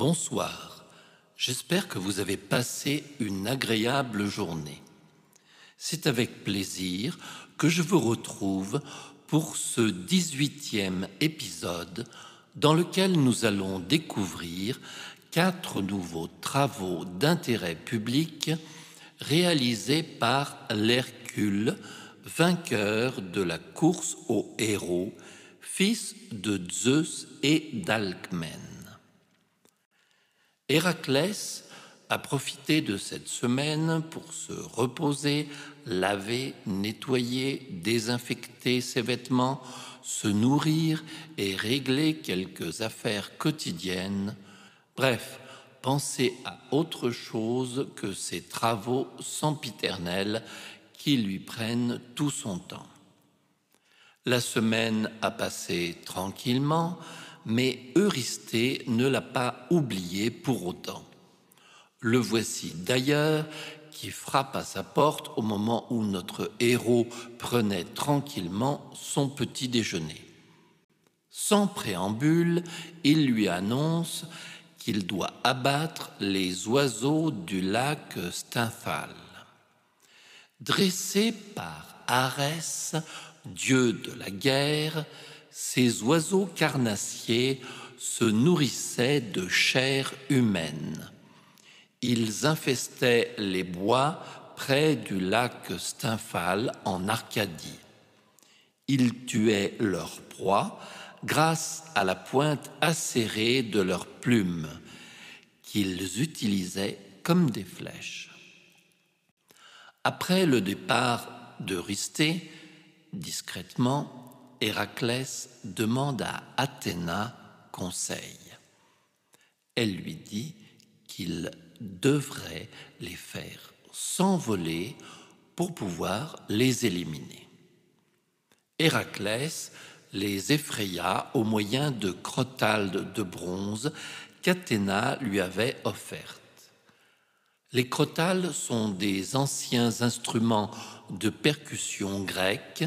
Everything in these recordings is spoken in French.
Bonsoir, j'espère que vous avez passé une agréable journée. C'est avec plaisir que je vous retrouve pour ce 18e épisode dans lequel nous allons découvrir quatre nouveaux travaux d'intérêt public réalisés par l'Hercule, vainqueur de la course aux héros, fils de Zeus et d'Alcmène. Héraclès a profité de cette semaine pour se reposer, laver, nettoyer, désinfecter ses vêtements, se nourrir et régler quelques affaires quotidiennes. Bref, penser à autre chose que ces travaux sempiternels qui lui prennent tout son temps. La semaine a passé tranquillement, mais Eurysthée ne l'a pas oublié pour autant. Le voici d'ailleurs qui frappe à sa porte au moment où notre héros prenait tranquillement son petit déjeuner. Sans préambule, il lui annonce qu'il doit abattre les oiseaux du lac Stymphale. Dressés par Arès, dieu de la guerre, ces oiseaux carnassiers se nourrissaient de chair humaine. Ils infestaient les bois près du lac Stymphale en Arcadie. Ils tuaient leurs proies grâce à la pointe acérée de leurs plumes qu'ils utilisaient comme des flèches. Après le départ d'Eurysthée, discrètement, Héraclès demande à Athéna conseil. Elle lui dit qu'il devrait les faire s'envoler pour pouvoir les éliminer. Héraclès les effraya au moyen de crotales de bronze qu'Athéna lui avait offertes. Les crotales sont des anciens instruments de percussion grecque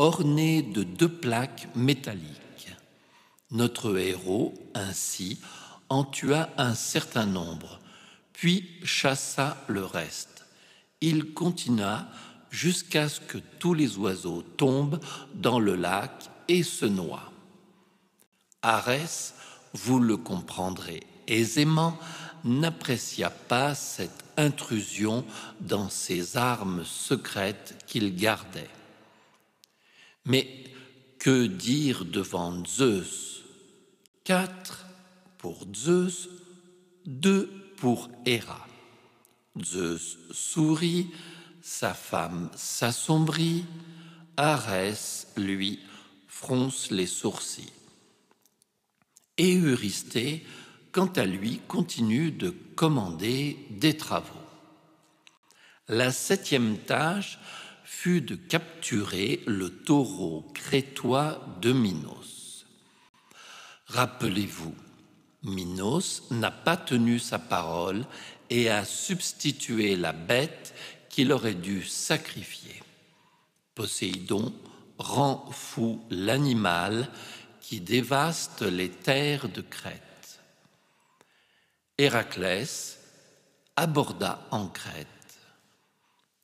ornés de deux plaques métalliques. Notre héros, ainsi, en tua un certain nombre, puis chassa le reste. Il continua jusqu'à ce que tous les oiseaux tombent dans le lac et se noie. Arès, vous le comprendrez aisément, n'apprécia pas cette intrusion dans ses armes secrètes qu'il gardait. Mais que dire devant Zeus? Quatre pour Zeus, deux pour Héra. Zeus sourit, sa femme s'assombrit, Arès, lui, fronce les sourcils. Et Eurysthée, quant à lui, continue de commander des travaux. La septième tâche fut de capturer le taureau crétois de Minos. Rappelez-vous, Minos n'a pas tenu sa parole et a substitué la bête qu'il aurait dû sacrifier. Poséidon rend fou l'animal qui dévaste les terres de Crète. Héraclès aborda en Crète.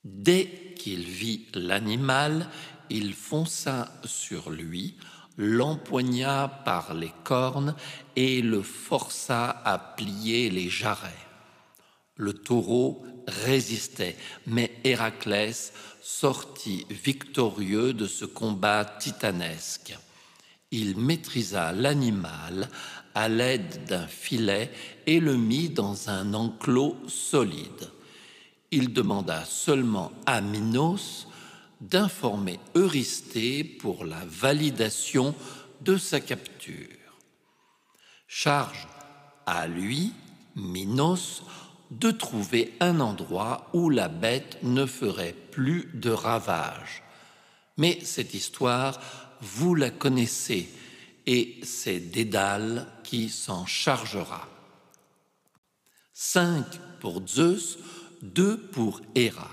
Dès qu'il vit l'animal, il fonça sur lui, l'empoigna par les cornes et le força à plier les jarrets. Le taureau résistait, mais Héraclès sortit victorieux de ce combat titanesque. Il maîtrisa l'animal à l'aide d'un filet et le mit dans un enclos solide. Il demanda seulement à Minos d'informer Eurysthée pour la validation de sa capture. Charge à lui, Minos, de trouver un endroit où la bête ne ferait plus de ravages. Mais cette histoire, vous la connaissez, et c'est Dédale qui s'en chargera. Cinq pour Zeus, deux pour Héra.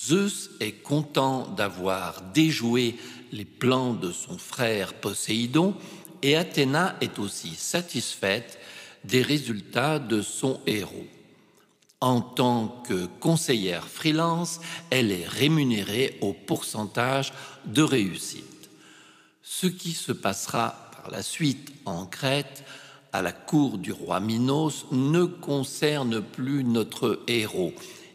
Zeus est content d'avoir déjoué les plans de son frère Poséidon et Athéna est aussi satisfaite des résultats de son héros. En tant que conseillère freelance, elle est rémunérée au pourcentage de réussite. Ce qui se passera par la suite en Crète, la cour du roi Minos, ne concerne plus notre héros.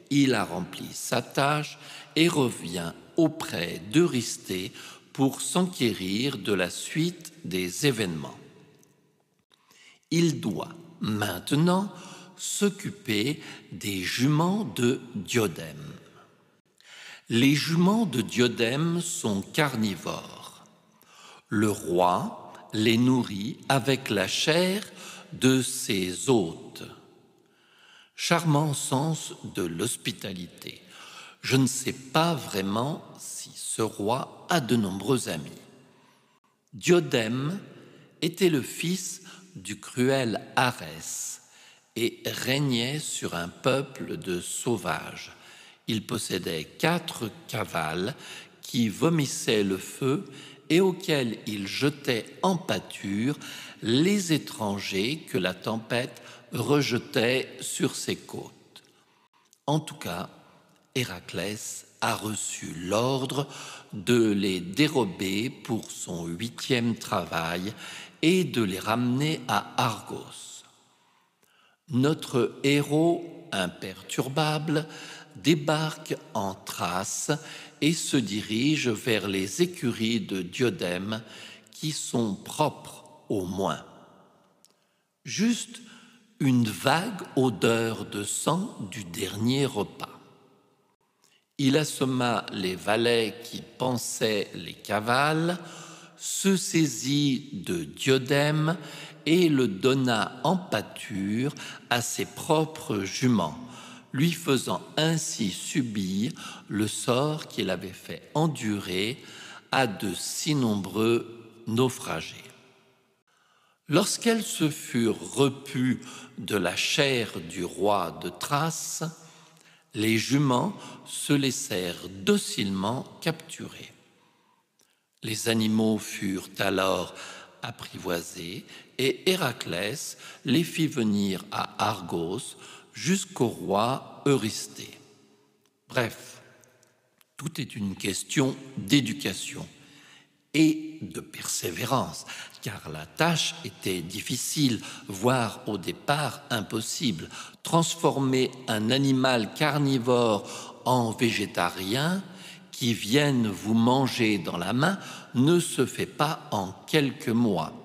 Il a rempli sa tâche et revient auprès d'Eurysthée pour s'enquérir de la suite des événements. Il doit maintenant s'occuper des juments de Diodème. Les juments de Diodème sont carnivores. Le roi les nourrit avec la chair de ses hôtes. Charmant sens de l'hospitalité. Je ne sais pas vraiment si ce roi a de nombreux amis. Diodème était le fils du cruel Arès et régnait sur un peuple de sauvages. Il possédait quatre cavales qui vomissaient le feu et auxquels il jetait en pâture les étrangers que la tempête rejetait sur ses côtes. En tout cas, Héraclès a reçu l'ordre de les dérober pour son huitième travail et de les ramener à Argos. Notre héros imperturbable débarque en Thrace et se dirige vers les écuries de Diodème qui sont propres au moins. Juste une vague odeur de sang du dernier repas. Il assomma les valets qui pensaient les cavales, se saisit de Diodème et le donna en pâture à ses propres juments, lui faisant ainsi subir le sort qu'il avait fait endurer à de si nombreux naufragés. Lorsqu'elles se furent repues de la chair du roi de Thrace, les juments se laissèrent docilement capturer. Les animaux furent alors apprivoisés et Héraclès les fit venir à Argos jusqu'au roi Eurysthée. Bref, tout est une question d'éducation et de persévérance, car la tâche était difficile, voire au départ impossible. Transformer un animal carnivore en végétarien qui vienne vous manger dans la main ne se fait pas en quelques mois.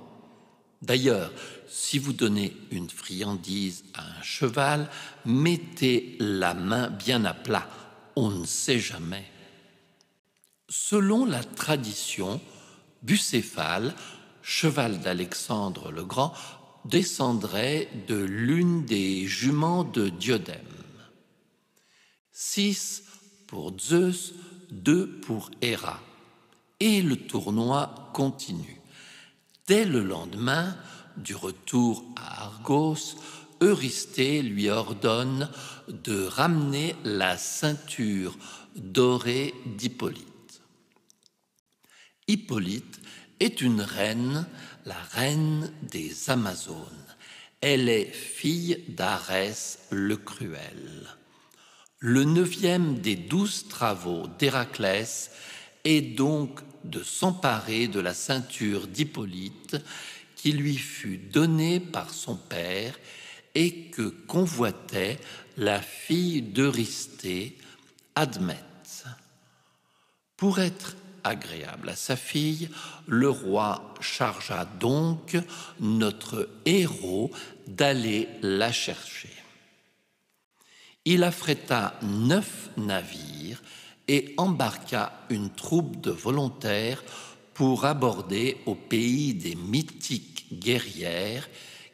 D'ailleurs, si vous donnez une friandise à un cheval, mettez la main bien à plat, on ne sait jamais. Selon la tradition, Bucéphale, cheval d'Alexandre le Grand, descendrait de l'une des juments de Diodème. Six pour Zeus, deux pour Héra. Et le tournoi continue. Dès le lendemain du retour à Argos, Eurysthée lui ordonne de ramener la ceinture dorée d'Hippolyte. Hippolyte est une reine, la reine des Amazones. Elle est fille d'Arès le Cruel. Le neuvième des douze travaux d'Héraclès est donc de s'emparer de la ceinture d'Hippolyte qui lui fut donnée par son père et que convoitait la fille d'Eurysthée, Admète. Pour être agréable à sa fille, le roi chargea donc notre héros d'aller la chercher. Il affréta neuf navires et embarqua une troupe de volontaires pour aborder au pays des mythiques guerrières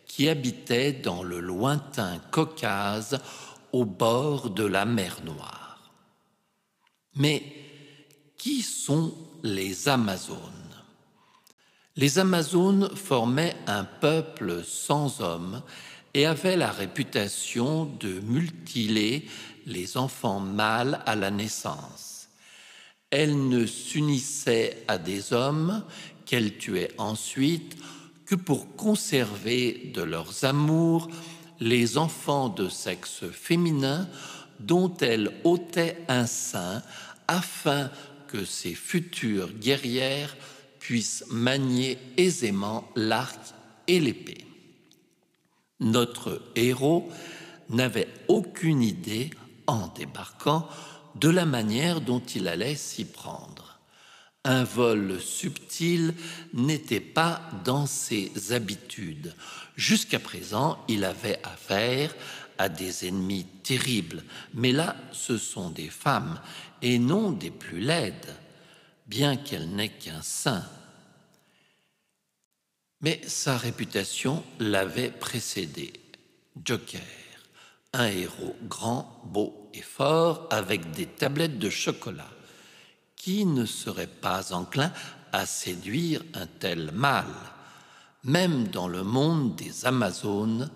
qui habitaient dans le lointain Caucase au bord de la mer Noire. Mais qui sont les Amazones? Les Amazones formaient un peuple sans hommes et avait la réputation de mutiler les enfants mâles à la naissance. Elle ne s'unissait à des hommes qu'elle tuait ensuite que pour conserver de leurs amours les enfants de sexe féminin dont elle ôtait un sein afin que ses futures guerrières puissent manier aisément l'arc et l'épée. Notre héros n'avait aucune idée, en débarquant, de la manière dont il allait s'y prendre. Un vol subtil n'était pas dans ses habitudes. Jusqu'à présent, il avait affaire à des ennemis terribles, mais là, ce sont des femmes, et non des plus laides, bien qu'elle n'ait qu'un sein. Mais sa réputation l'avait précédé. Joker, un héros grand, beau et fort, avec des tablettes de chocolat. Qui ne serait pas enclin à séduire un tel mâle Même dans le monde des Amazones,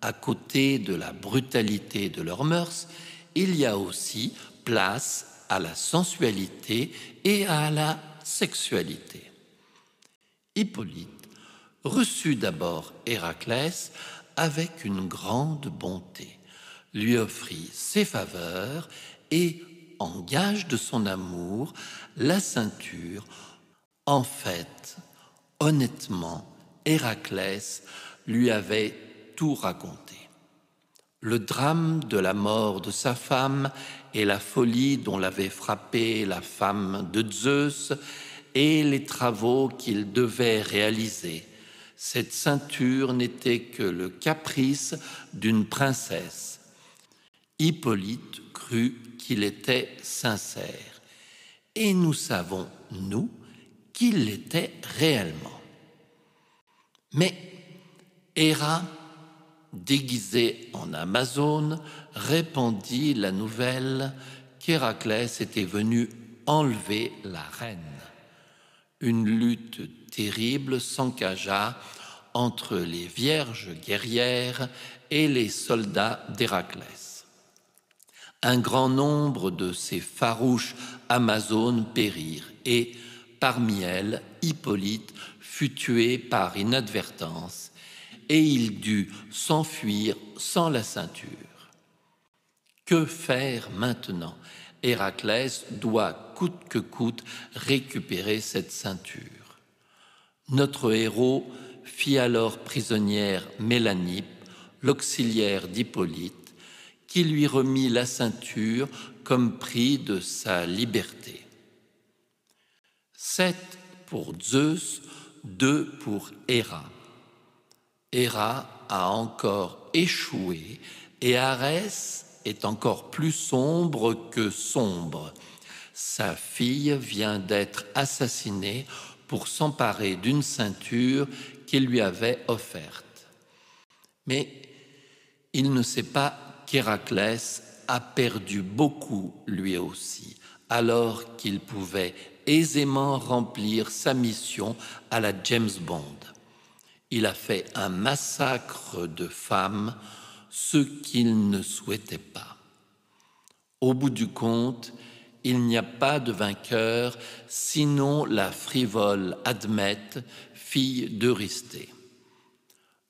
à côté de la brutalité de leurs mœurs, il y a aussi place à la sensualité et à la sexualité. Hippolyte reçut d'abord Héraclès avec une grande bonté, lui offrit ses faveurs et, en gage de son amour, la ceinture. En fait, honnêtement, Héraclès lui avait tout raconté. Le drame de la mort de sa femme et la folie dont l'avait frappé la femme de Zeus et les travaux qu'il devait réaliser. Cette ceinture n'était que le caprice d'une princesse. Hippolyte crut qu'il était sincère. Et nous savons, nous, qu'il l'était réellement. Mais Héra, déguisé en Amazone, répandit la nouvelle qu'Héraclès était venu enlever la reine. Une lutte terrible s'encagea entre les vierges guerrières et les soldats d'Héraclès. Un grand nombre de ces farouches Amazones périrent et, parmi elles, Hippolyte fut tué par inadvertance et il dut s'enfuir sans la ceinture. Que faire maintenant? Héraclès doit coûte que coûte récupérer cette ceinture. Notre héros fit alors prisonnière Mélanippe, l'auxiliaire d'Hippolyte, qui lui remit la ceinture comme prix de sa liberté. Sept pour Zeus, deux pour Héra. Héra a encore échoué et Arès est encore plus sombre que sombre. Sa fille vient d'être assassinée pour s'emparer d'une ceinture qu'il lui avait offerte. Mais il ne sait pas qu'Héraclès a perdu beaucoup lui aussi, alors qu'il pouvait aisément remplir sa mission à la James Bond. Il a fait un massacre de femmes ce qu'il ne souhaitait pas. Au bout du compte, il n'y a pas de vainqueur sinon la frivole Admète, fille d'Eurysthée.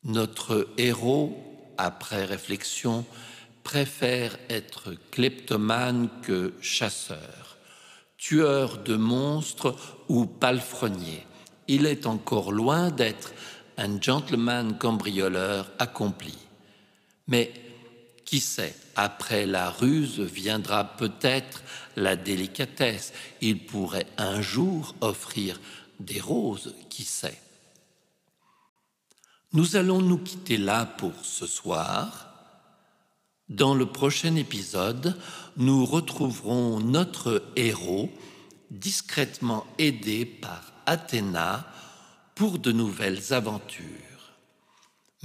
Notre héros, après réflexion, préfère être kleptomane que chasseur, tueur de monstres ou palefrenier. Il est encore loin d'être un gentleman cambrioleur accompli. Mais qui sait, après la ruse viendra peut-être la délicatesse. Il pourrait un jour offrir des roses, qui sait. Nous allons nous quitter là pour ce soir. Dans le prochain épisode, nous retrouverons notre héros discrètement aidé par Athéna pour de nouvelles aventures.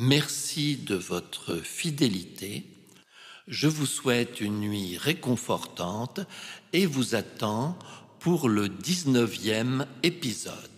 Merci de votre fidélité. Je vous souhaite une nuit réconfortante et vous attends pour le 19e épisode.